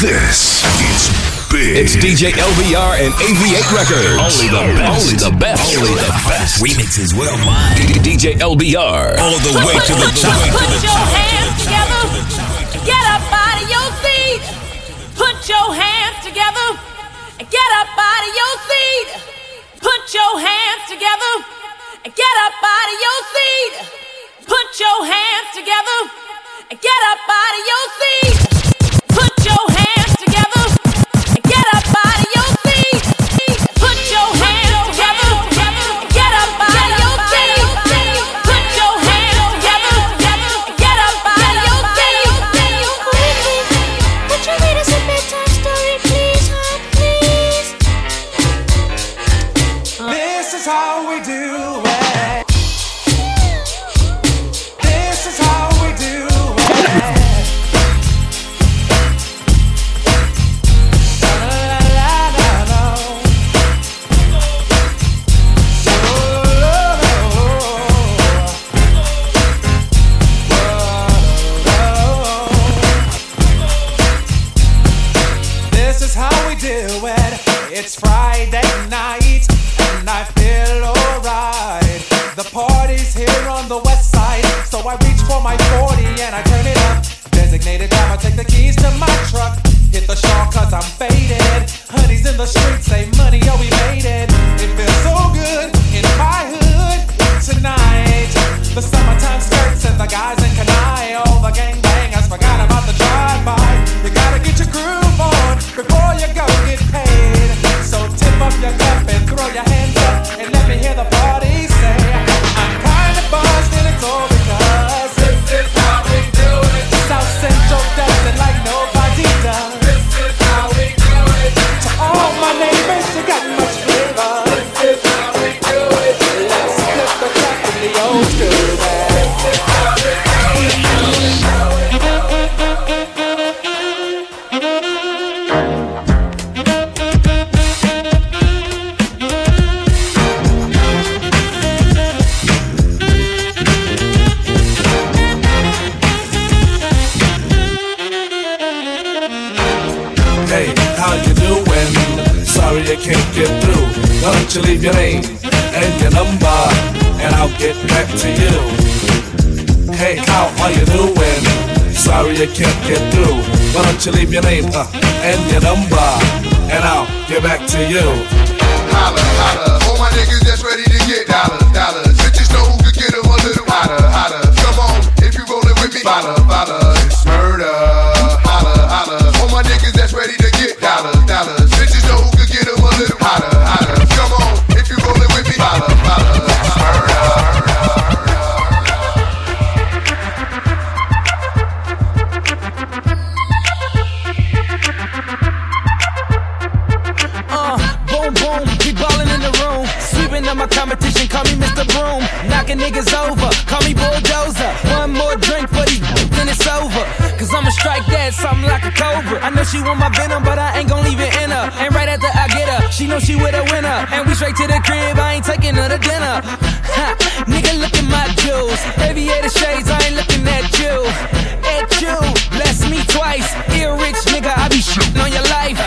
This is big. It's DJ LBR and AV8 Records. Only the best. Only the best. Only the best. Remixes worldwide. DJ LBR. All the way to the top. Put your hands together. Get up out of your seat. Put your hands together. Get up out of your seat. Put your hands together. Get up out of your seat. Put your hands together. Get up out of your seat. Put your hands Designated driver, take the keys to my truck. Hit the shawl cause I'm faded. Honey's in the streets, say money, oh, we made it. That something like a cobra. I know she want my venom, but I ain't gon' leave it in her. And right after I get her, she know she with a winner. And we straight to the crib, I ain't taking her to dinner. Ha, nigga, look at my jewels. Aviator shades, I ain't looking at you. At you, bless me twice. Ear rich nigga, I be shitting on your life.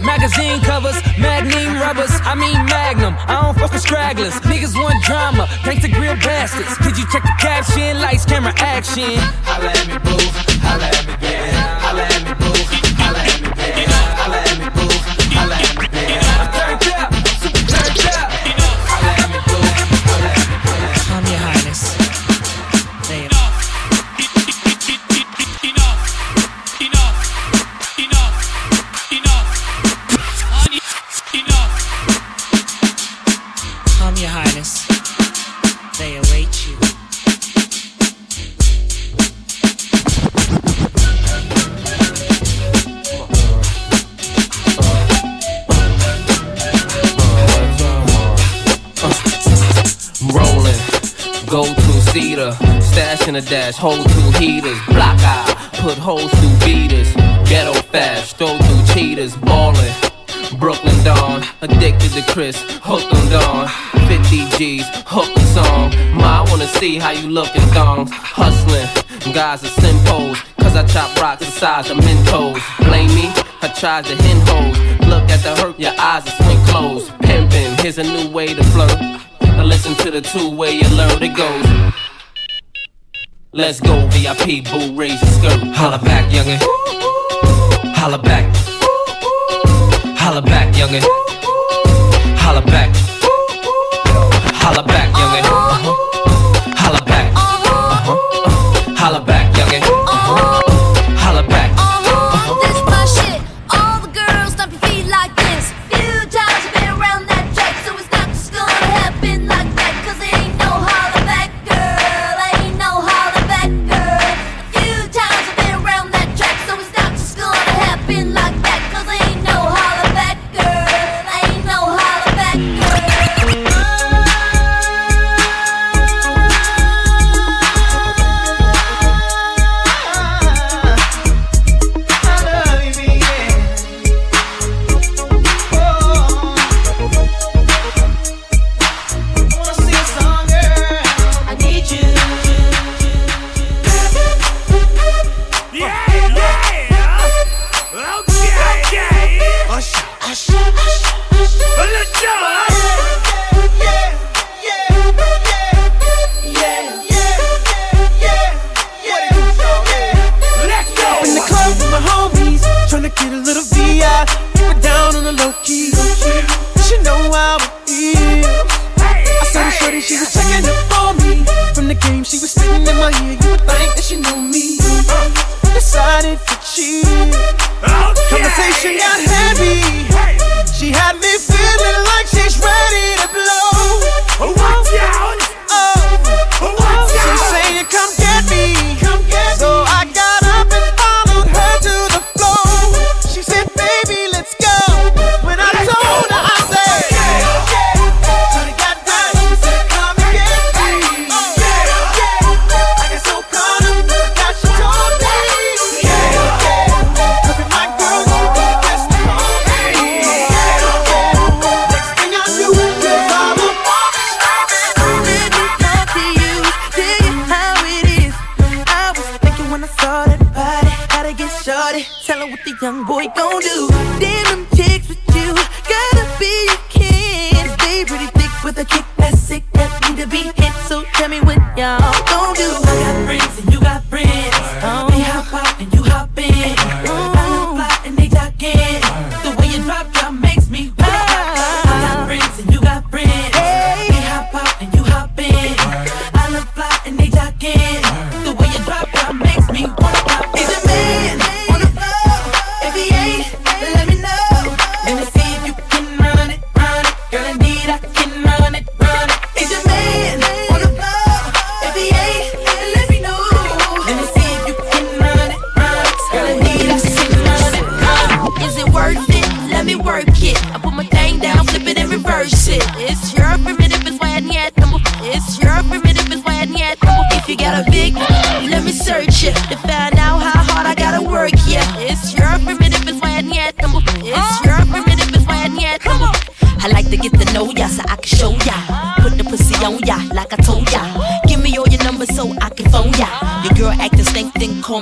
Magazine covers, magnum rubbers, I mean magnum. I don't fuck with stragglers. Niggas want drama, thanks to grill bastards. Did you check the caption? Lights, camera, action. Holla at me, boo. Holla at me, baby. Holla at me, boo. In a dash, hold two heaters, block out, put holes through beaters, ghetto fast, throw through cheaters, ballin'. Brooklyn Dawn, addicted to Chris, hooked on Dawn. 50 G's, hook a song. Ma, I wanna see how you lookin' thongs. Hustlin', guys are simples, cause I chop rocks the size of Mentos. Blame me, I tried to hen hoes. Look at the hurt, your eyes are swing closed. Pimpin', here's a new way to flirt. Now listen to the two way alert, it goes. Let's go VIP, boo, raise the skirt. Holla back, youngin'. Holla back. Holla back, youngin'. Holla back. Holla back, youngin'.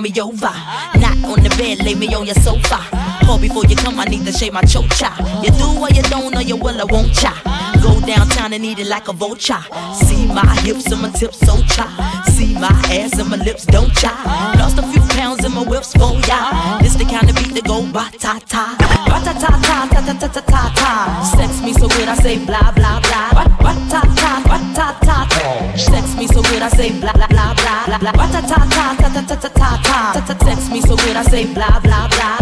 me over. Not on the bed, lay me on your sofa. Call before you come, I need to shave my chocha. You do what you don't, or you will, I won't cha. Go downtown and eat it like a vulture. See my hips and my tips so cha. See my ass and my lips don't cha. Lost a few pounds in my whips oh, for ya. This the kind of beat that go ba ta ta, ba ta ta ta ta ta ta ta ta ta. Sex me so good, I say blah blah blah. Ba ta ta ba ta ta ta. Sex me so good, I say blah blah blah blah. Wa ta ta ta ta ta ta ta ta ta. Text me so good I say blah blah blah.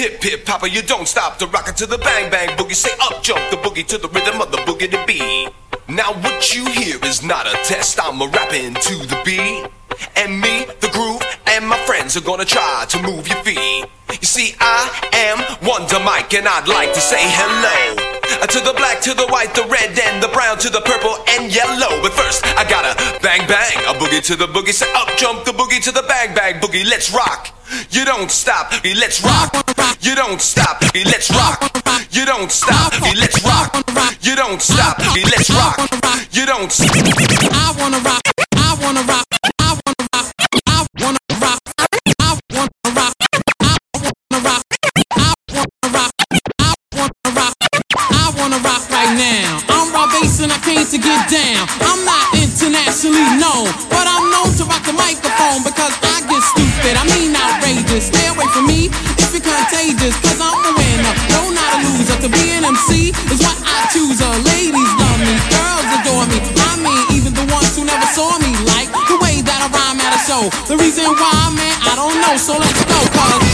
Hip hip hopper. You don't stop the rocker to the bang bang boogie. Say up jump the boogie to the rhythm of the boogie to beat. Now what you hear is not a test. I'm a rapping to the beat. And me, the groove, and my friends are gonna try to move your feet. You see, I am Wonder Mike, and I'd like to say hello. Uh, To the black, to the white, the red, and the brown, to the purple and yellow. But first, I gotta bang bang, a boogie to the boogie. Say up jump the boogie to the bang bang boogie. Let's rock. You don't stop, let's rock. You don't stop, eh, let's rock. You don't stop, eh, let's rock. You don't stop, eh, let's rock. You don't stop. I wanna rock. I wanna rock. I wanna rock. I wanna rock. I wanna rock. I wanna rock. I wanna rock. I wanna rock. I wanna rock right now. I'm Rob Base and I came to get down. I'm not internationally known, but I'm known to rock the microphone because I get stupid. I mean outrageous. Stay away from me Be is what I choose. Uh, ladies love me, girls adore me. I mean, even the ones who never saw me like the way that I rhyme at a show. The reason why, man, I don't know. So let's go, cause.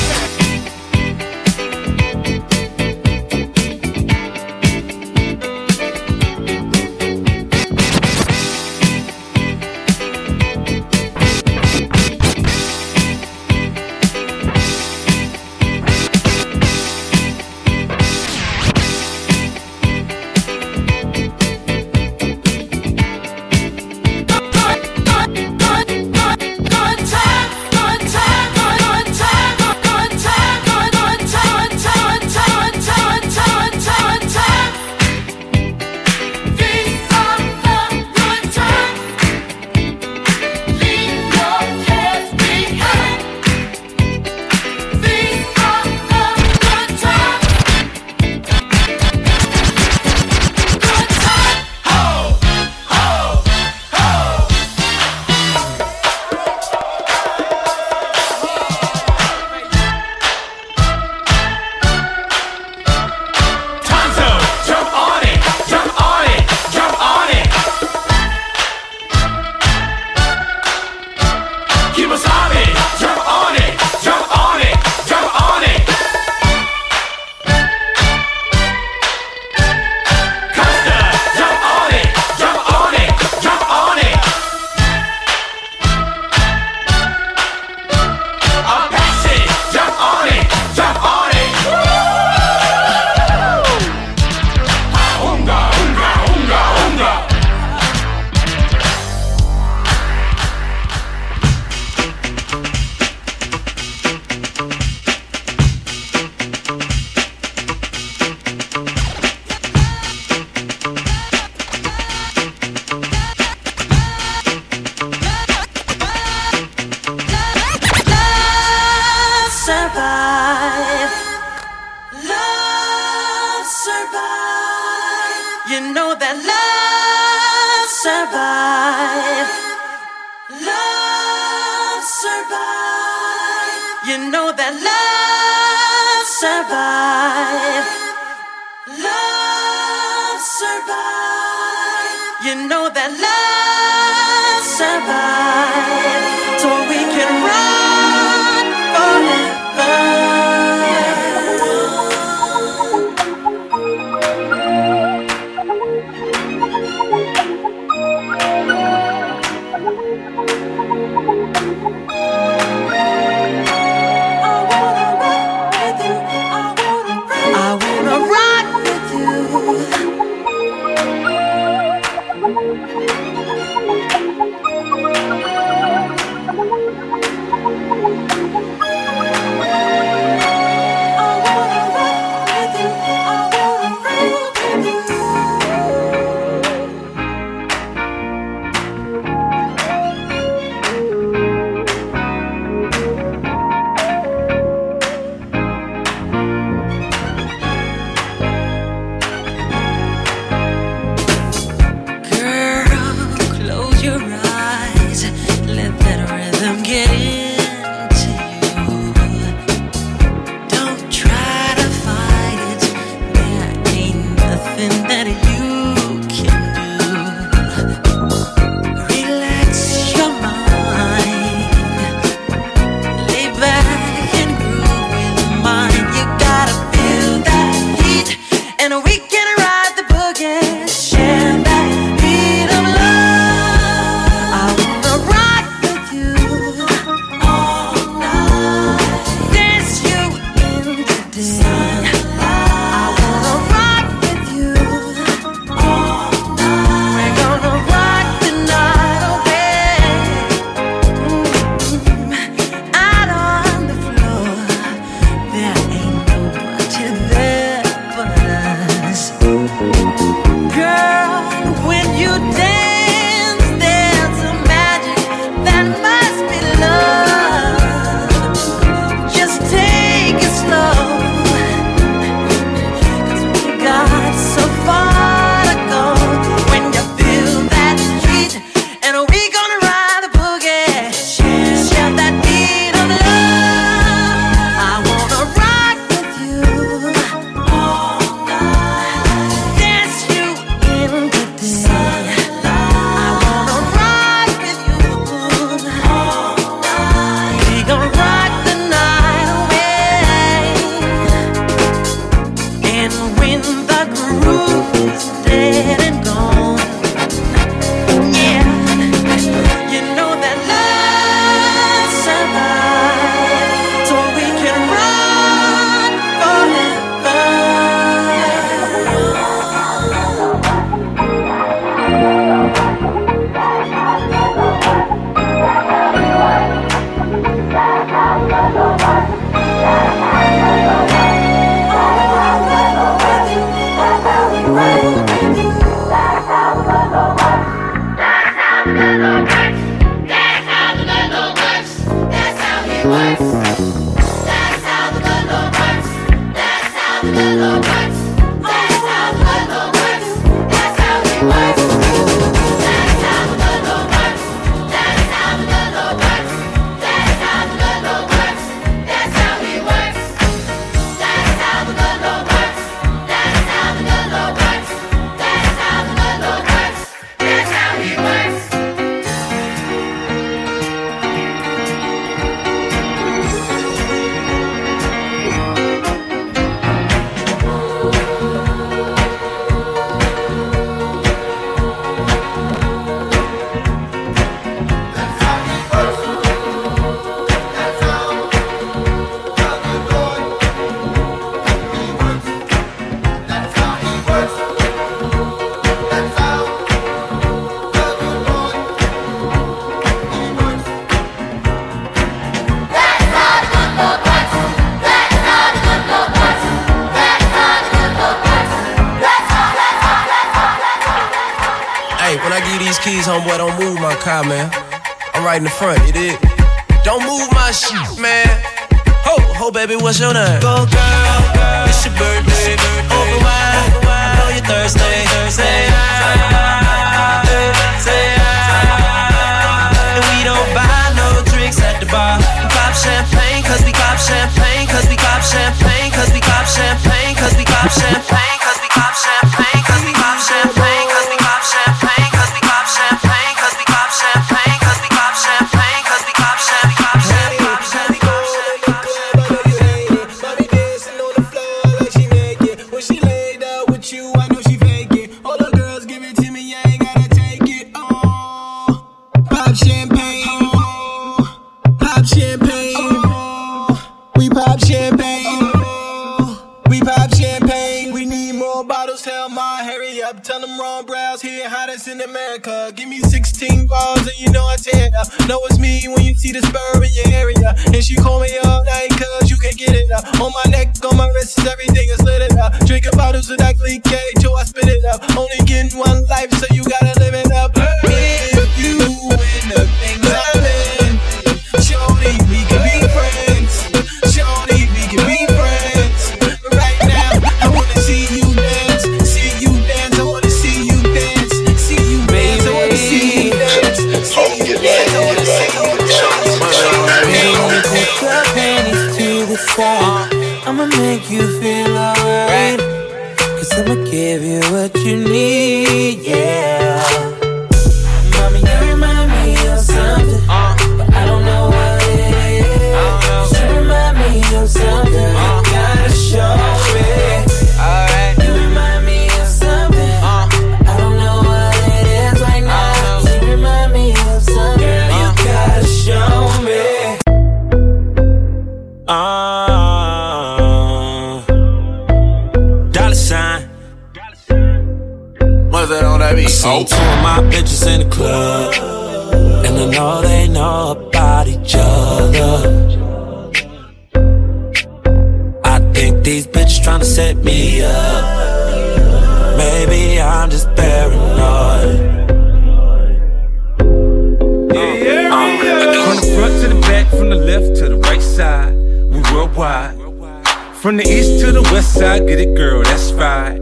West side, get it, girl, that's right.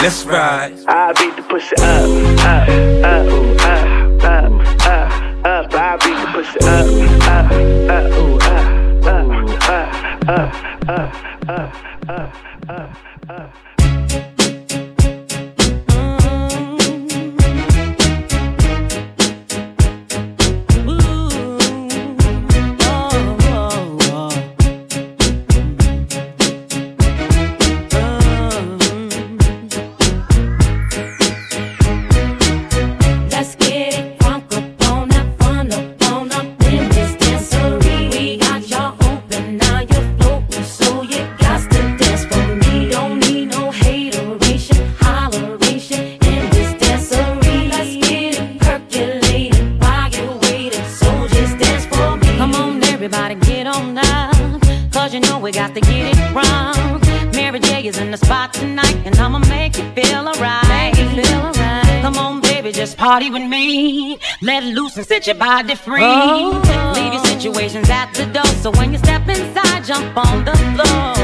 Let's ride. I beat the pussy up, up, up, up, up, up, up. I beat the pussy up, up, up, ooh, up, up, up, up, up, up, up, up, up. We got to get it wrong. Mary J is in the spot tonight, and I'ma make you feel alright. Make you feel alright. Come on, baby, just party with me. Let it loose and set your body free. Oh. Leave your situations at the door, so when you step inside, jump on the floor.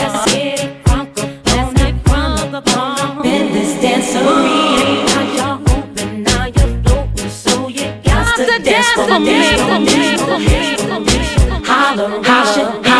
Let's get it crunk up on that crunk up in this dancery. Got y'all open, now you're floating, so you got to dance for me. Dance for me, for me. Holler, holler,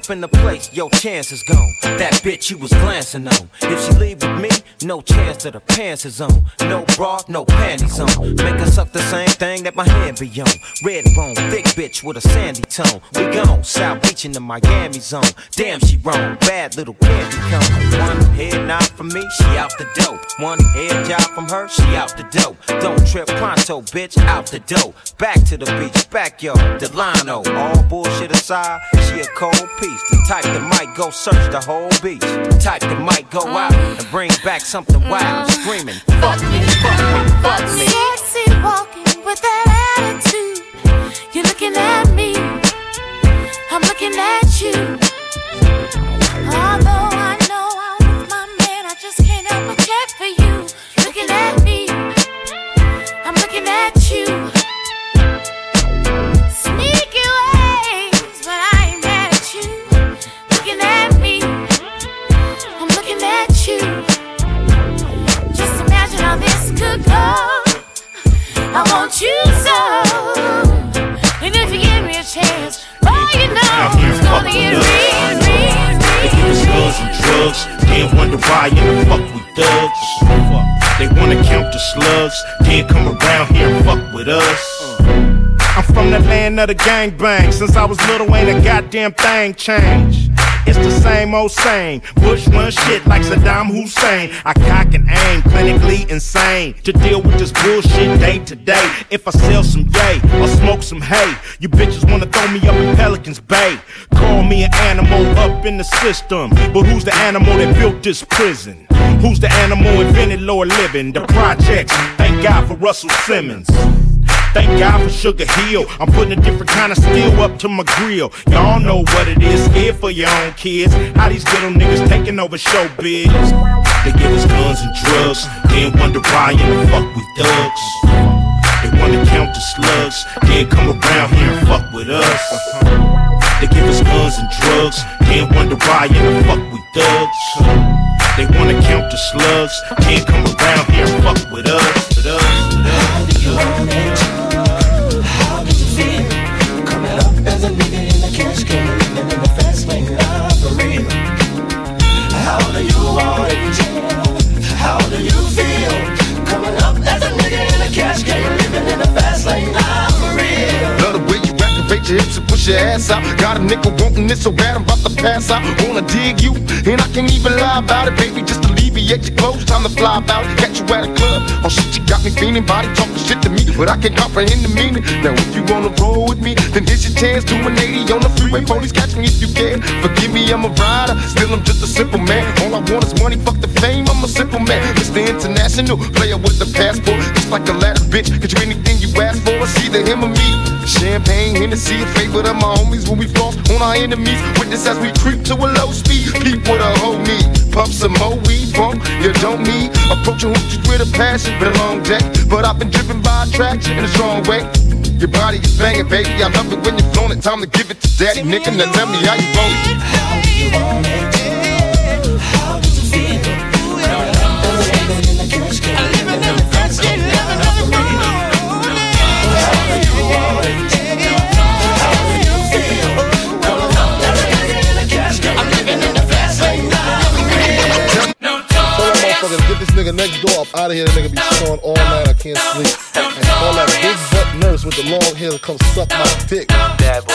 up in the place, your chance is gone. That bitch you was glancing on. If she leave with me, no chance that her pants is on. No bra, no panties on. Make her suck the same thing that my hand be on. Red bone, thick bitch with a sandy tone. We gone, South Beach in the Miami zone. Damn, she wrong, bad little candy cone. One head nod from me, she out the dough. One head job from her, she out the dough. Don't trip pronto, bitch, out the dough. Back to the beach, backyard, Delano. All bullshit aside, she a cold piece. The type that might go search the whole beach. The type that might go uh-huh. out and bring back something wild. Uh-huh. Screaming, fuck me, fuck me, fuck me. Sexy walking with that attitude. You're looking at me, I'm looking at you. Of the gangbang. Since I was little, ain't a goddamn thing changed. It's the same old same. Bush run shit like Saddam Hussein. I cock and aim, clinically insane. To deal with this bullshit day to day. If I sell some yay or smoke some hay, you bitches wanna throw me up in Pelican's Bay. Call me an animal up in the system. But who's the animal that built this prison? Who's the animal invented lower living? The projects. Thank God for Russell Simmons. Thank God for Sugar Hill. I'm putting a different kind of steel up to my grill. Y'all know what it is, scared for your own kids. How these little niggas taking over showbiz. They give us guns and drugs, then wonder why in the fuck we thugs. They wanna count the slugs, then come around here and fuck with us. They give us guns and drugs, then wonder why in the fuck we thugs. They wanna count the slugs, then come around here and fuck can't even lie about it, baby. Just alleviate your clothes, time to fly out. Catch you at a club. Oh shit, you got me feeling, body talking shit but I can't comprehend the meaning. Now if you wanna roll with me, then here's your chance to an 80 on the freeway. Police catch me if you can. Forgive me, I'm a rider, still I'm just a simple man. All I want is money, fuck the fame. I'm a simple man. Mr. International, player with the passport, just like a ladder, bitch. Get you anything you ask for, it's either him or me. Champagne, Hennessy, a favorite of my homies when we floss on our enemies. Witness as we creep to a low speed. Keep what a hoe. Pump some more weed, bump. You don't need. Approaching hoochies with a passion. Been a long day, but I've been driven by attraction in a strong way. Your body is banging, baby. I love it when you're it. Time to give it to daddy, nigga. Now tell me how you want it. How you want it? Motherfuckers, get this nigga next door up out of here. That nigga be snoring all night. I can't sleep. And call that big butt nurse with the long hair to come suck my dick. Bad boy,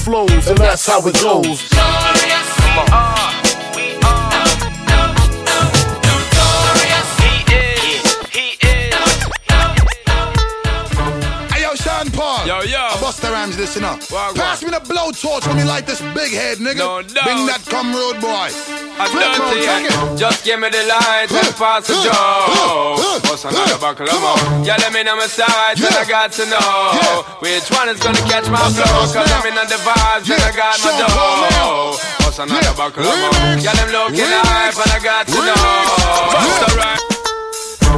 flows, and that's how it goes. Hey yo, Sean Paul. Yo, yo. Busta Rhymes, listen up. Wagwan. Pass me the blowtorch when me light this big head, nigga. No doubt. Bring that come road boy. I Flip done mode, to take you. it. Just give me the light and pass the joe. What's another buckle of more? Yeah, let me know my sides and I got to know which one is gonna catch my flow. Cause I'm in the vibes and I got my dough. What's another buckle of more? Yeah, them looking hype and I got to know. What's alright?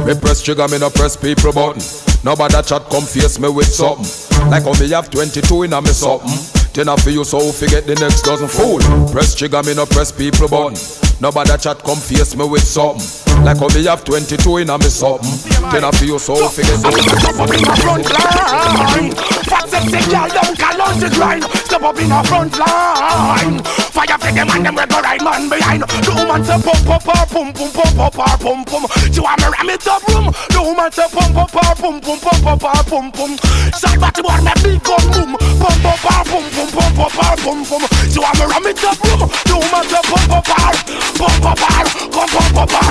Me press trigger, me no press people button. Nobody chat come face me with something. Like how me have 22 in a me something. Then I feel you so forget the next dozen fool. Press trigger, me no press people button. Nobody chat come face me with something. Like how me have 22 in a me something. Then I feel you so forget the up in the front line. Fat sexy girl don't call on the grind. Step up in the front line. Fire for them and them we go right man behind. The woman say pump pump her pum pum pump pump her pum pum. She want me ram it up room. The woman say pump pump her pum pum pump pump her pum pum. Side body boy me big gun boom. Pump pump her pum pum pump pump her pum pum. She want me ram it up room. The woman say pump pump her pump pump her pump pump her.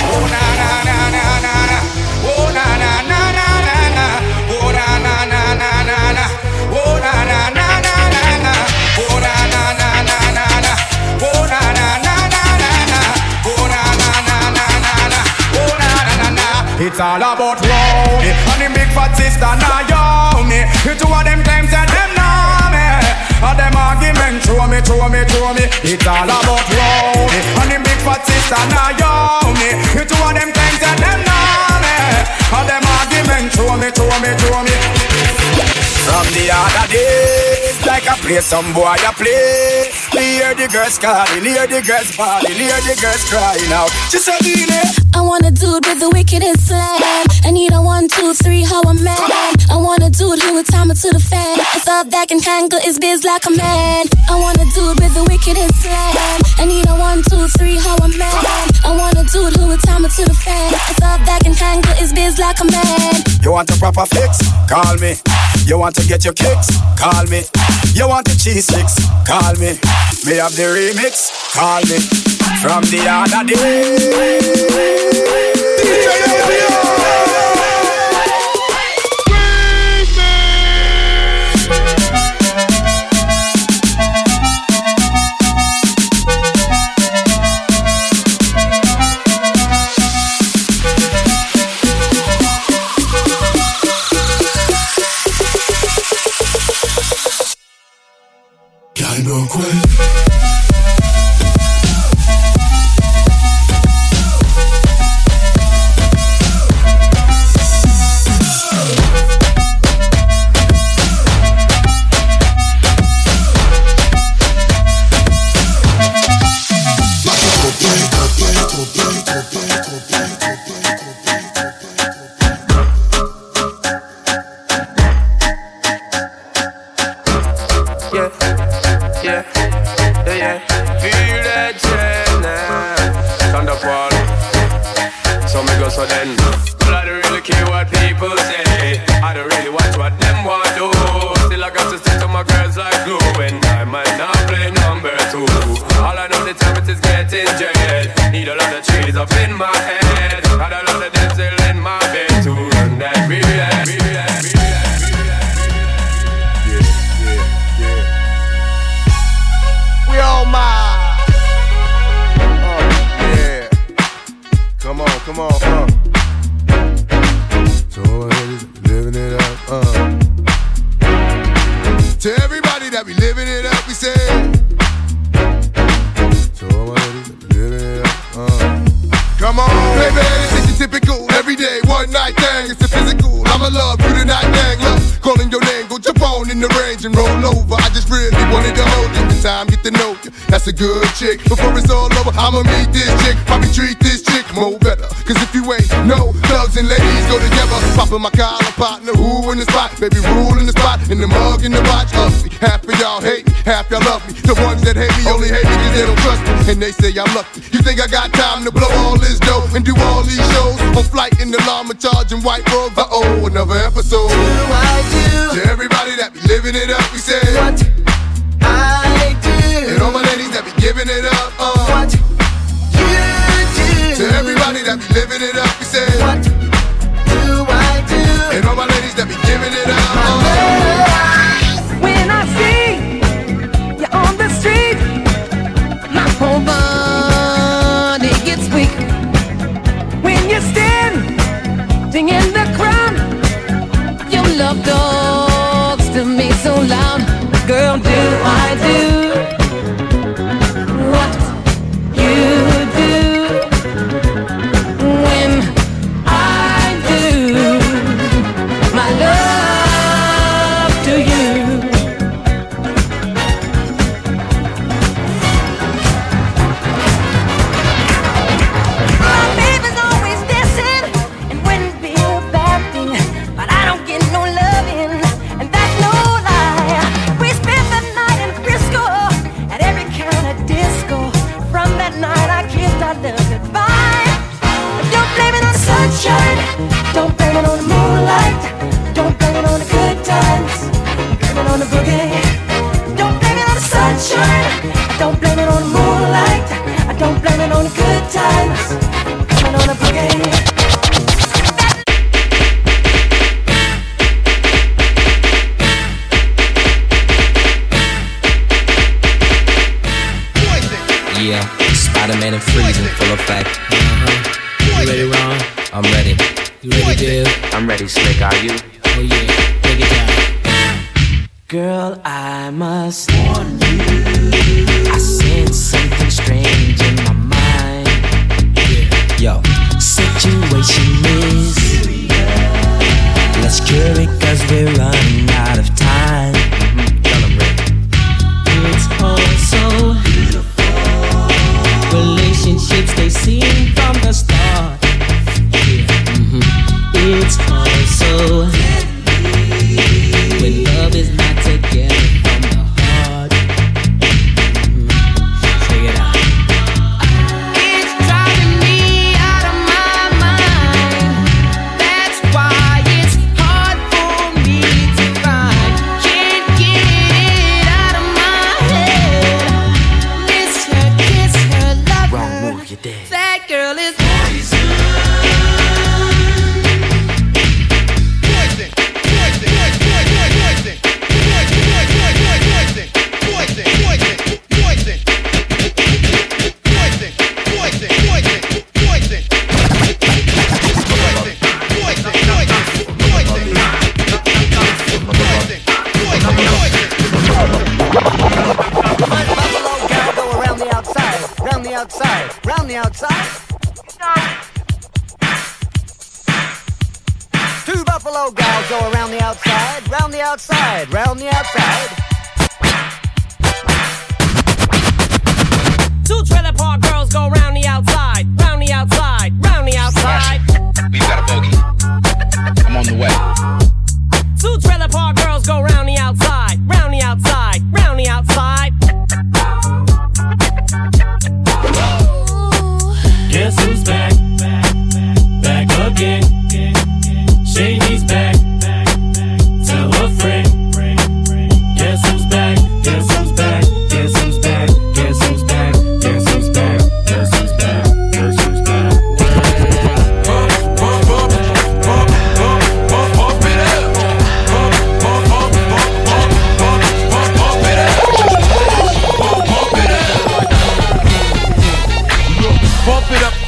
Oh na na na na na na. It's all about round And the big fat sister now young me The two of them claims that them know me. And them argument throw me, throw me, throw me. It's all about round And the big fat sister now young me The two of them claims that them know me. And them argument throw me, throw me, throw me. From the other day like I play some boy I play. Me hear the girls calling, hear the girls bawling, hear the girls crying out. She said, I want a dude with the wickedest slam. I need a one, two, three, how a man. I want a dude who would time it to the fan. A thought that can handle his biz like a man. I want a dude with the wickedest slam. I need a one, two, three, how a man. I want a dude who would time it to the fan. A thought that can handle his biz like a man. You want a proper fix? Call me. You want to get your kicks? Call me. You want the cheese sticks? Call me. Me have the remix? Call me. From the other day. In the range and roll over. I just really wanted to hold you. The time get you. That's a good chick. Before it's all over, I'ma meet this chick. Probably treat this chick more better. Cause if you ain't no thugs and ladies go together. Popping my collar partner, who in the spot? Baby, rule in the spot. In the mug, in the watch, ugly. Half of y'all hate me, half y'all love me. The ones that hate me only hate me cause they don't trust me. And they say I'm lucky. You think I got time to blow all this dough and do all these shows? On flight in the llama charging white robes. Uh oh, another episode. Do I do? To everybody that be living it up, we say what I do. And all my ladies giving it up, uh. What you do. To everybody that be living it up, we say what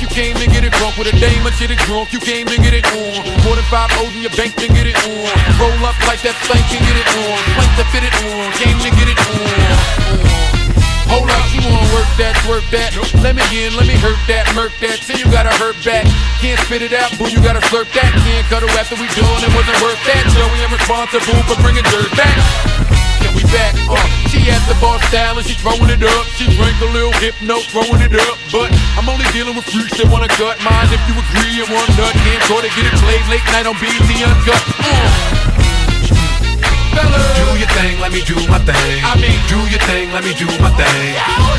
you came to get it drunk with a dame and shit it drunk, you came to get it on. More than five O's in your bank to get it on. Roll up like that thing can get it on. Plank to fit it on, came to get it on. Hold up, you wanna work that, twerk that. Let me in, let me hurt that, murk that. Say you gotta hurt back. Can't spit it out, boo, you gotta slurp that. Can't cut her after we done, it wasn't worth that. Joey, I'm responsible for bringing dirt back. Yeah, we back. Uh, she at the bar style and she throwing it up. She drank a little hypno, throwing it up. But I'm only dealing with freaks that wanna cut mine. If you agree, and one nut can't go to get it played late night on BT Uncut. Uh. Do your thing, let me do my thing. I mean, do your thing, let me do my thing.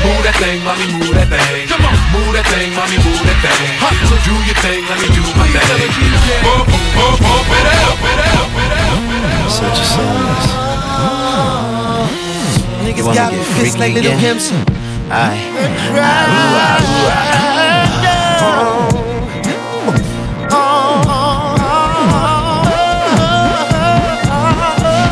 Move that thing, mommy, move that thing. Come on, move that thing, mommy, move that thing. Hustle, do your thing, let me do my thing. It up, it up, it up. Such a size. Ah. Niggas You wanna got get me fist like little again? pimps.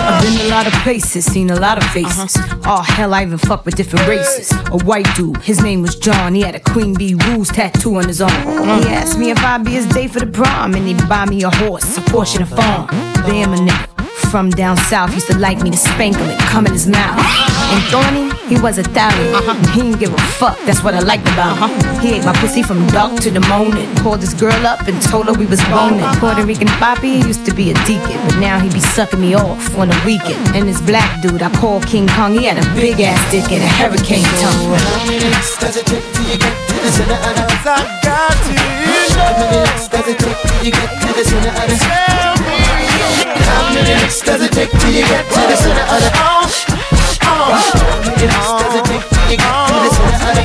I've been a lot of places, seen a lot of faces. Oh hell, I even fuck with different races. A white dude, his name was John. He had a Queen Bee Rules tattoo on his arm. Uh-huh. He asked me if I'd be his day for the prom, and he'd buy me a horse, a Porsche, and a farm. Damn a nigga from down south used to like me to spank him and come in his mouth. And Thorny, he was a thousand. Uh-huh. He didn't give a fuck, that's what I liked about him. Uh-huh. He ate my pussy from dark to the morning. Called this girl up and told her we was boning. Uh-huh. Puerto Rican Poppy used to be a deacon, but now he be sucking me off on the weekend. And this black dude I call King Kong, he had a big ass dick and a hurricane tongue. How many licks does it take till you get to the center of the I got to How many licks does it take till you get to the center of the Tell How does it take till you get to the center of the How does it take till you get to the center of the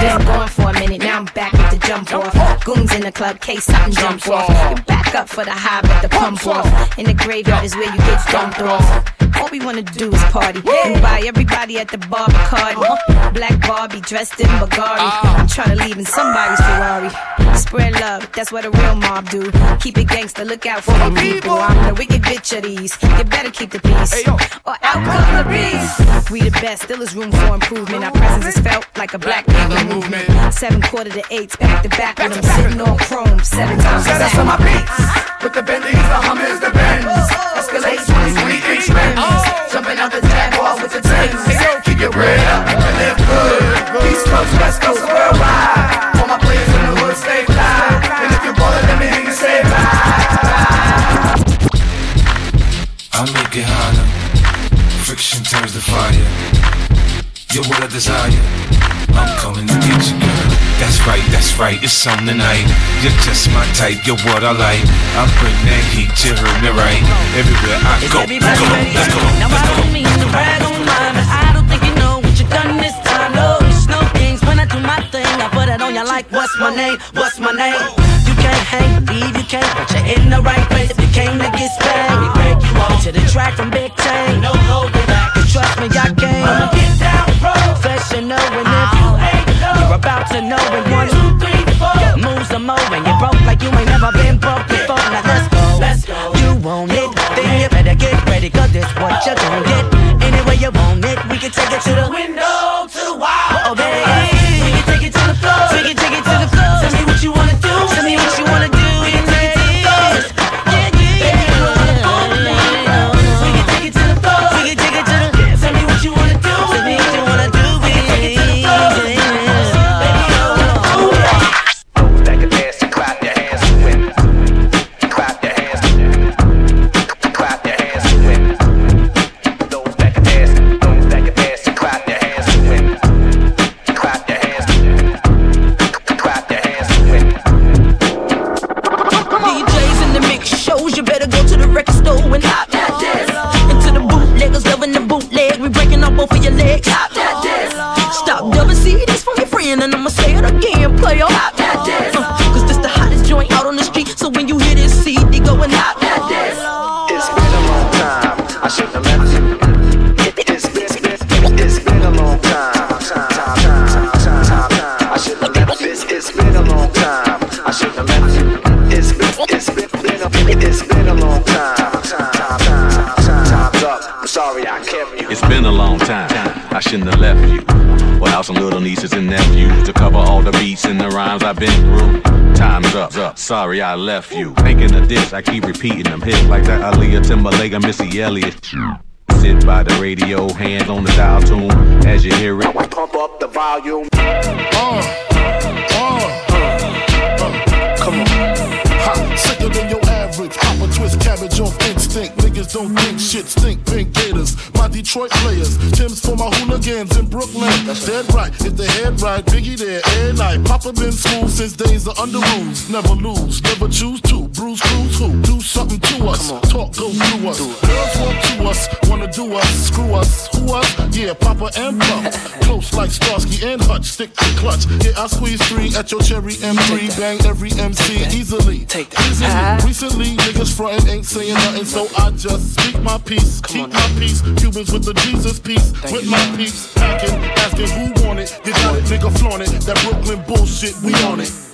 Been going for a minute, now I'm back with the jump off. Goons in the club, case something jump off. You back up for the high, but the pump off. In the graveyard is where you get dumped off. All we wanna do is party and buy everybody at the bar Bacardi. Black Barbie dressed in Bulgari. I'm trying to leave in somebody's Ferrari. Spread love, that's what a real mob do. Keep it gangster, look out for the people. I'm the wicked bitch of these. You better keep the peace, or out come the beast. We the best, still is room for improvement. Our presence is felt like a black people movement. Seven quarter to eights, back to back with them sitting on chrome seven times. Set us on my beats With the Bentleys, the Hummers, the Benz oh, oh, oh. Escalade 20, 20 inch rims Jumping out the Jaguar with the Timbs Keep your bread up and live good East Coast, West Coast, worldwide All my players in the hood stay fly And if you're ballin', let me hear you say bye I make it harder. Friction turns to fire. You're what I desire. I'm coming to get you, girl. That's right, that's right, it's on tonight. You're just my type, you're what I like. I bring that heat, you heard me right. Everywhere I go, Everybody go, ready? let's go, Now let's I go. mean to brag on mine, but I don't think you know what you done this time. No, it's no things when I do my thing. I put it on you like, what's my name? What's my name? You can't hang, believe you can't, but you're in the right place. If you came to get spanked, we break you off to the track from Big Tank. Shouldn't have left you. Without some little nieces and nephews to cover all the beats and the rhymes I've been through. Time's up. up. Sorry I left you. Thinking of this, I keep repeating them hits like that Aaliyah Timberlake Missy Elliott. Sit by the radio, hands on the dial tune as you hear it. Pump up the volume. Come Twist cabbage off instinct. Niggas don't think shit stink. Pink gators. My Detroit players. Tim's for my hooligans in Brooklyn. Dead right. If the head right, Biggie there. Air night. Papa been school since days of Underoos. Never lose. Never choose to. Bruce Cruz who? Do something to us. Talk go through us. Girls want to us. Wanna do us. Screw us. Who us? Yeah, Papa and Pump. Close like Starsky and Hutch. Stick to clutch. Yeah, I squeeze three at your cherry M3. Bang every MC easily. Take that. Easily. Recently, niggas frontin' ain't saying nothing, so I just speak my peace. Keep my peace. Cubans with the Jesus peace. with my peace. Packing, asking who want it. You got it, nigga, flaunt it. That Brooklyn bullshit, we on it.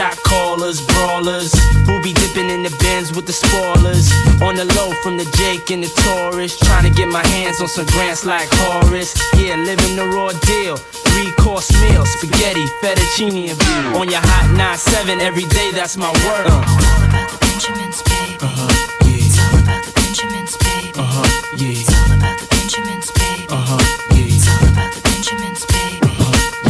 shot callers, brawlers, who be dipping in the bins with the spoilers. On the low from the Jake and the Taurus, trying to get my hands on some grants like Horace. Yeah, living the raw deal. Three course meal, spaghetti, fettuccine, and beer. On your hot 9-7 every day, that's my word. Uh. Benjamins, baby. Uh-huh, yeah. It's all about the Benjamins, baby. Uh-huh, yeah. It's all about the Benjamins, baby. Uh-huh, yeah. It's all about the Benjamins, baby.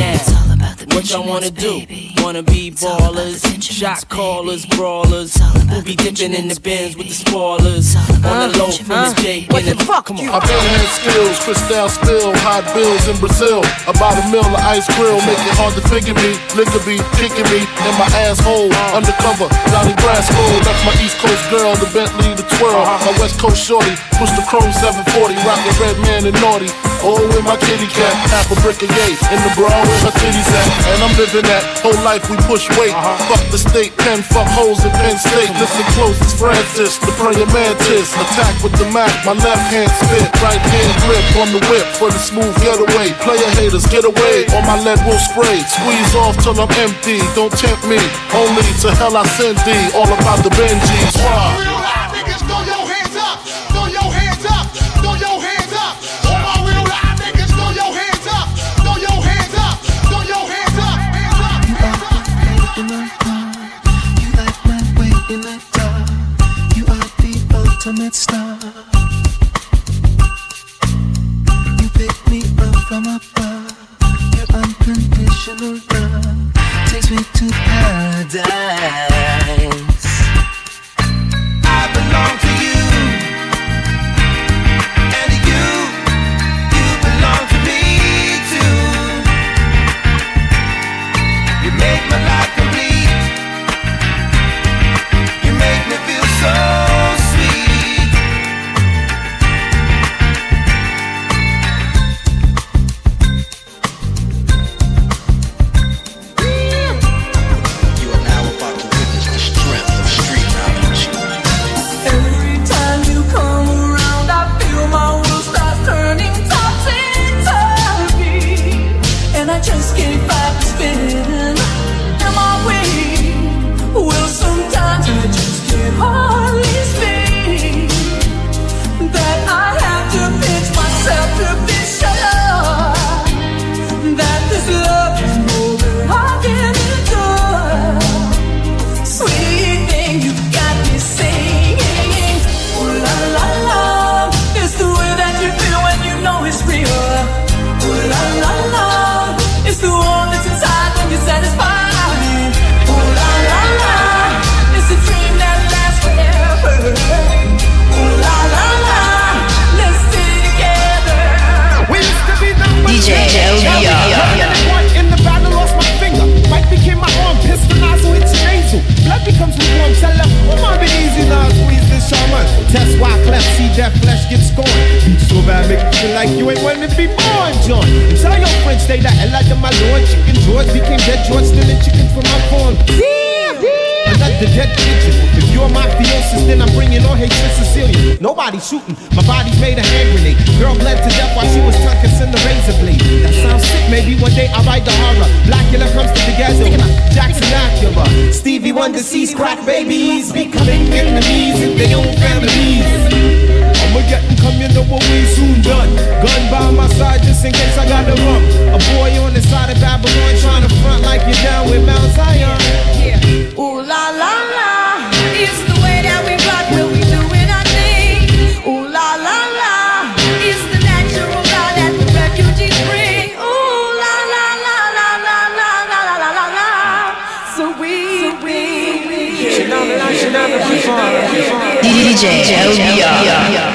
Now, It's all about the what y'all wanna Benjamins, do? baby. Wanna be ballers, shot callers, brawlers, who be dipping in the bins with the spoilers. On the low from the Jake and the fuck, come on. I've been had skills, crystal spill, hot bills in Brazil. About a mill of ice grill, make it hard to figure me. Liquor be kicking me in my asshole. Undercover, Johnny Brasco. That's my East Coast girl, the Bentley, the twirl. Uh-huh. My West Coast shorty, push the chrome 740, rockin' Redman and naughty. Oh, with my kitty cat, half a brick of yay. In the bra where her titties at. And I'm living that whole life we push weight. Uh-huh. Fuck the state, pen, fuck hoes in Penn State. Listen close, it's Francis, the prayer mantis. Attack with the Mac, my left hand spit, right hand grip on the whip for the smooth getaway. Player haters, get away, or my lead will spray. Squeeze off till I'm empty, don't tempt me. Only to hell I send thee, all about the Benjis. Why? Ultimate star. You pick me up from above. Your unconditional love takes me to paradise. I belong to Might be easy now, squeeze this summer. Test why cleft see that flesh get scorned. So bad, make you feel like you ain't wanna be born, John. And tell your friends they that hell out of my lord. Chicken George became dead George, stealing chicken from my farm. Damn, damn. I got the dead kitchen. You're my fiancé, then I'm bringing on hatred Cecilia. Nobody shooting, my body's made a hand grenade. Girl bled to death while she was tucking in the razor blade. That sounds sick, maybe one day I'll write the horror. Blacula comes to the ghetto. Jackson Acura. Stevie Wonder sees crack babies becoming enemies in their own families. I'ma get them come, you know what we soon done. Gun by my side just in case I got the rump. A boy on the side of Babylon trying to front like you're down with Mount Zion. Yeah. Ooh la la la. DJ LBR.